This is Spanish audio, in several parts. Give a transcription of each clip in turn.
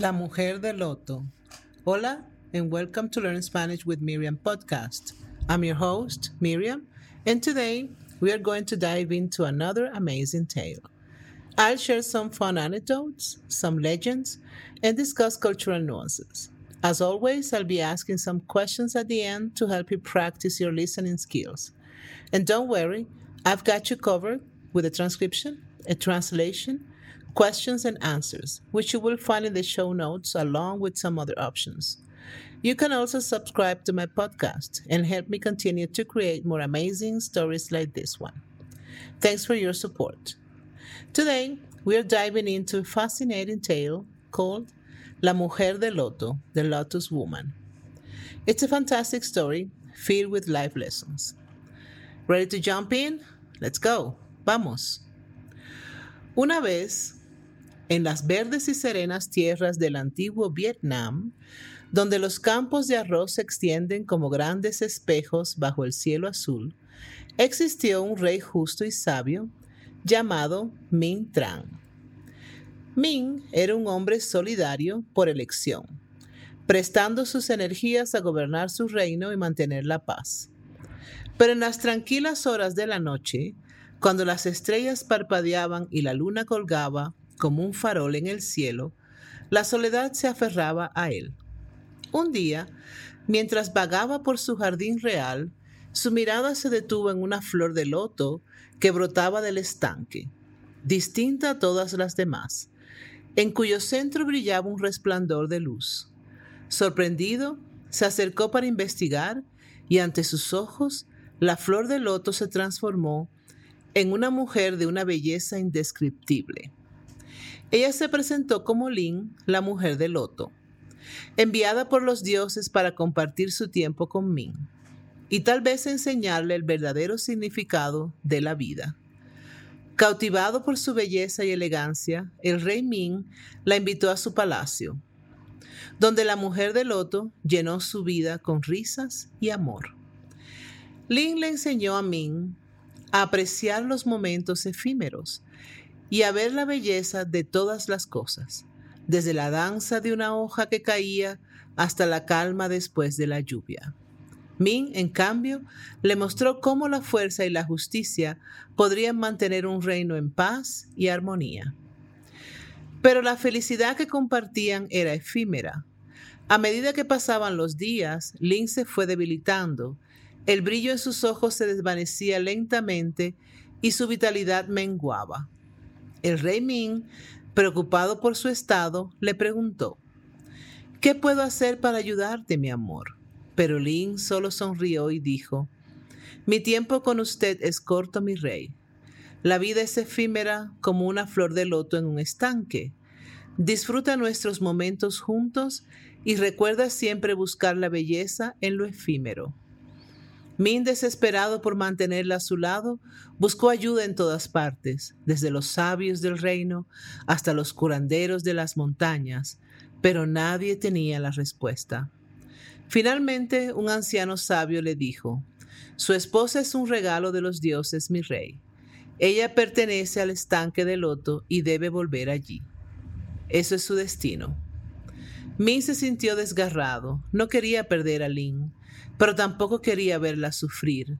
La Mujer de Loto. Hola, and welcome to Learn Spanish with Miriam podcast. I'm your host, Miriam, and today we are going to dive into another amazing tale. I'll share some fun anecdotes, some legends, and discuss cultural nuances. As always, I'll be asking some questions at the end to help you practice your listening skills. And don't worry, I've got you covered with a transcription, a translation, questions and answers, which you will find in the show notes along with some other options. You can also subscribe to my podcast and help me continue to create more amazing stories like this one. Thanks for your support. Today, we are diving into a fascinating tale called La Mujer de Loto, the Lotus Woman. It's a fantastic story filled with life lessons. Ready to jump in? Let's go. Vamos. Una vez, en las verdes y serenas tierras del antiguo Vietnam, donde los campos de arroz se extienden como grandes espejos bajo el cielo azul, existió un rey justo y sabio llamado Minh Tran. Minh era un hombre solidario por elección, prestando sus energías a gobernar su reino y mantener la paz. Pero en las tranquilas horas de la noche, cuando las estrellas parpadeaban y la luna colgaba como un farol en el cielo, la soledad se aferraba a él. Un día, mientras vagaba por su jardín real, su mirada se detuvo en una flor de loto que brotaba del estanque, distinta a todas las demás, en cuyo centro brillaba un resplandor de luz. Sorprendido, se acercó para investigar y ante sus ojos la flor de loto se transformó en una mujer de una belleza indescriptible. Ella se presentó como Lin, la mujer de Loto, enviada por los dioses para compartir su tiempo con Min y tal vez enseñarle el verdadero significado de la vida. Cautivado por su belleza y elegancia, el rey Min la invitó a su palacio, donde la mujer de Loto llenó su vida con risas y amor. Lin le enseñó a Min a apreciar los momentos efímeros y a ver la belleza de todas las cosas, desde la danza de una hoja que caía hasta la calma después de la lluvia. Min, en cambio, le mostró cómo la fuerza y la justicia podrían mantener un reino en paz y armonía. Pero la felicidad que compartían era efímera. A medida que pasaban los días, Lin se fue debilitando, el brillo en sus ojos se desvanecía lentamente y su vitalidad menguaba. El rey Ming, preocupado por su estado, le preguntó, ¿Qué puedo hacer para ayudarte, mi amor? Pero Lin solo sonrió y dijo, Mi tiempo con usted es corto, mi rey. La vida es efímera como una flor de loto en un estanque. Disfruta nuestros momentos juntos y recuerda siempre buscar la belleza en lo efímero. Min, desesperado por mantenerla a su lado, buscó ayuda en todas partes, desde los sabios del reino hasta los curanderos de las montañas, pero nadie tenía la respuesta. Finalmente, un anciano sabio le dijo, Su esposa es un regalo de los dioses, mi rey. Ella pertenece al estanque de loto y debe volver allí. Eso es su destino. Min se sintió desgarrado, no quería perder a Lin, pero tampoco quería verla sufrir.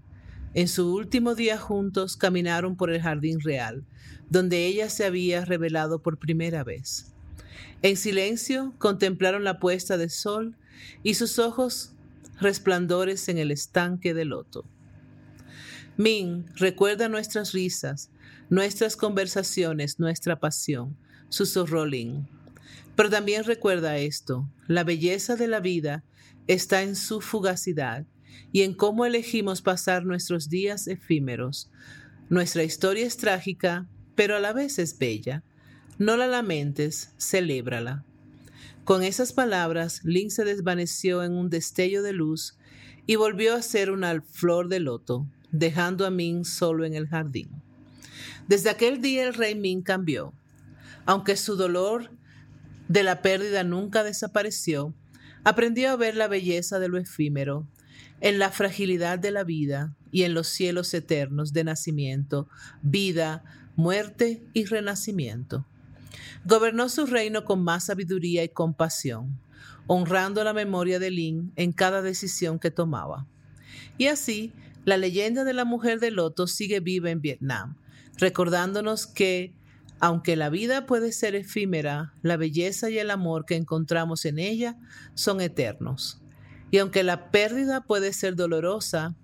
En su último día juntos caminaron por el jardín real, donde ella se había revelado por primera vez. En silencio contemplaron la puesta de sol y sus ojos resplandores en el estanque de loto. Min recuerda nuestras risas, nuestras conversaciones, nuestra pasión, susurró Lin. Pero también recuerda esto, la belleza de la vida está en su fugacidad y en cómo elegimos pasar nuestros días efímeros. Nuestra historia es trágica, pero a la vez es bella. No la lamentes, celébrala. Con esas palabras, Lin se desvaneció en un destello de luz y volvió a ser una flor de loto, dejando a Min solo en el jardín. Desde aquel día el rey Min cambió. Aunque su dolor de la pérdida nunca desapareció, Aprendió a ver la belleza de lo efímero, en la fragilidad de la vida y en los cielos eternos de nacimiento, vida, muerte y renacimiento. Gobernó su reino con más sabiduría y compasión, honrando la memoria de Lin en cada decisión que tomaba. Y así, la leyenda de la mujer de loto sigue viva en Vietnam, recordándonos que, aunque la vida puede ser efímera, la belleza y el amor que encontramos en ella son eternos. Y aunque la pérdida puede ser dolorosa,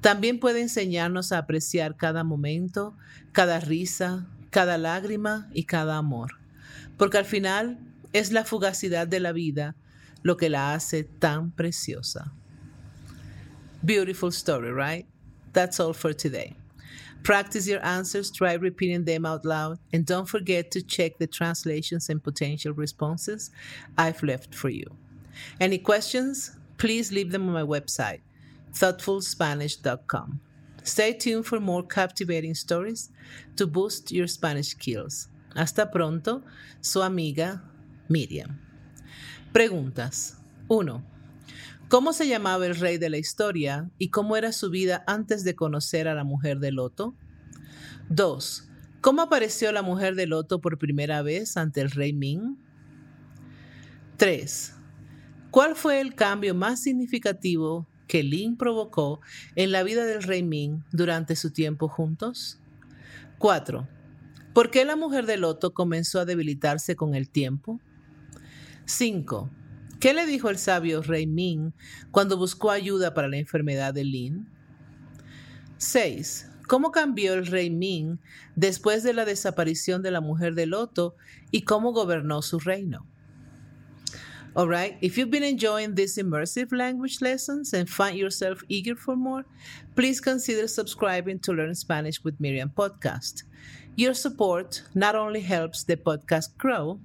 también puede enseñarnos a apreciar cada momento, cada risa, cada lágrima y cada amor. Porque al final es la fugacidad de la vida lo que la hace tan preciosa. Beautiful story, right? That's all for today. Practice your answers, try repeating them out loud, and don't forget to check the translations and potential responses I've left for you. Any questions? Please leave them on my website, thoughtfulspanish.com. Stay tuned for more captivating stories to boost your Spanish skills. Hasta pronto, su amiga Miriam. Preguntas. 1. ¿Cómo se llamaba el rey de la historia y cómo era su vida antes de conocer a la mujer de Loto? 2. ¿Cómo apareció la mujer de Loto por primera vez ante el rey Ming? 3. ¿Cuál fue el cambio más significativo que Lin provocó en la vida del rey Ming durante su tiempo juntos? 4. ¿Por qué la mujer de Loto comenzó a debilitarse con el tiempo? 5. ¿Qué le dijo el sabio rey Ming cuando buscó ayuda para la enfermedad de Lin? 6. ¿Cómo cambió el rey Ming después de la desaparición de la mujer de Loto y cómo gobernó su reino? All right, if you've been enjoying these immersive language lessons and find yourself eager for more, please consider subscribing to Learn Spanish with Miriam podcast. Your support not only helps the podcast grow,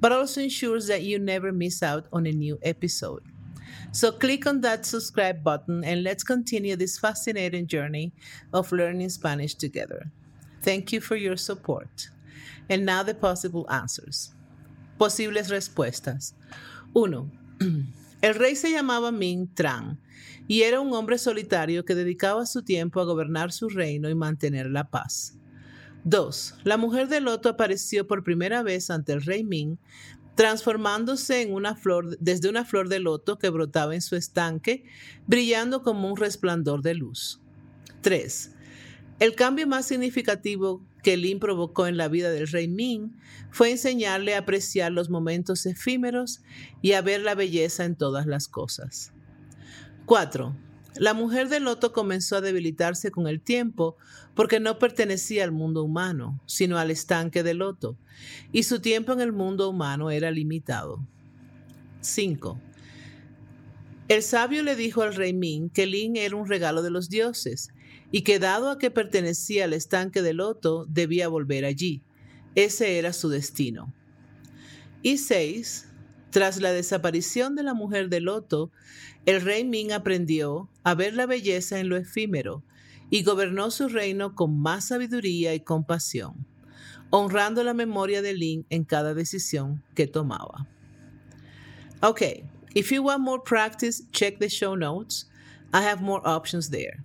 but also ensures that you never miss out on a new episode. So click on that subscribe button and let's continue this fascinating journey of learning Spanish together. Thank you for your support. And now the possible answers. Posibles respuestas. 1. El rey se llamaba Ming Tran y era un hombre solitario que dedicaba su tiempo a gobernar su reino y mantener la paz. 2. La mujer de loto apareció por primera vez ante el rey Ming, transformándose en una flor desde una flor de loto que brotaba en su estanque, brillando como un resplandor de luz. 3. El cambio más significativo que Lin provocó en la vida del rey Ming fue enseñarle a apreciar los momentos efímeros y a ver la belleza en todas las cosas. 4. La mujer de Loto comenzó a debilitarse con el tiempo porque no pertenecía al mundo humano, sino al estanque de Loto, y su tiempo en el mundo humano era limitado. 5. El sabio le dijo al rey Ming que Lin era un regalo de los dioses y que dado a que pertenecía al estanque de Loto, debía volver allí. Ese era su destino. Y 6. Tras la desaparición de la mujer de Loto, el rey Ming aprendió a ver la belleza en lo efímero y gobernó su reino con más sabiduría y compasión, honrando la memoria de Lin en cada decisión que tomaba. Okay, if you want more practice, check the show notes. I have more options there.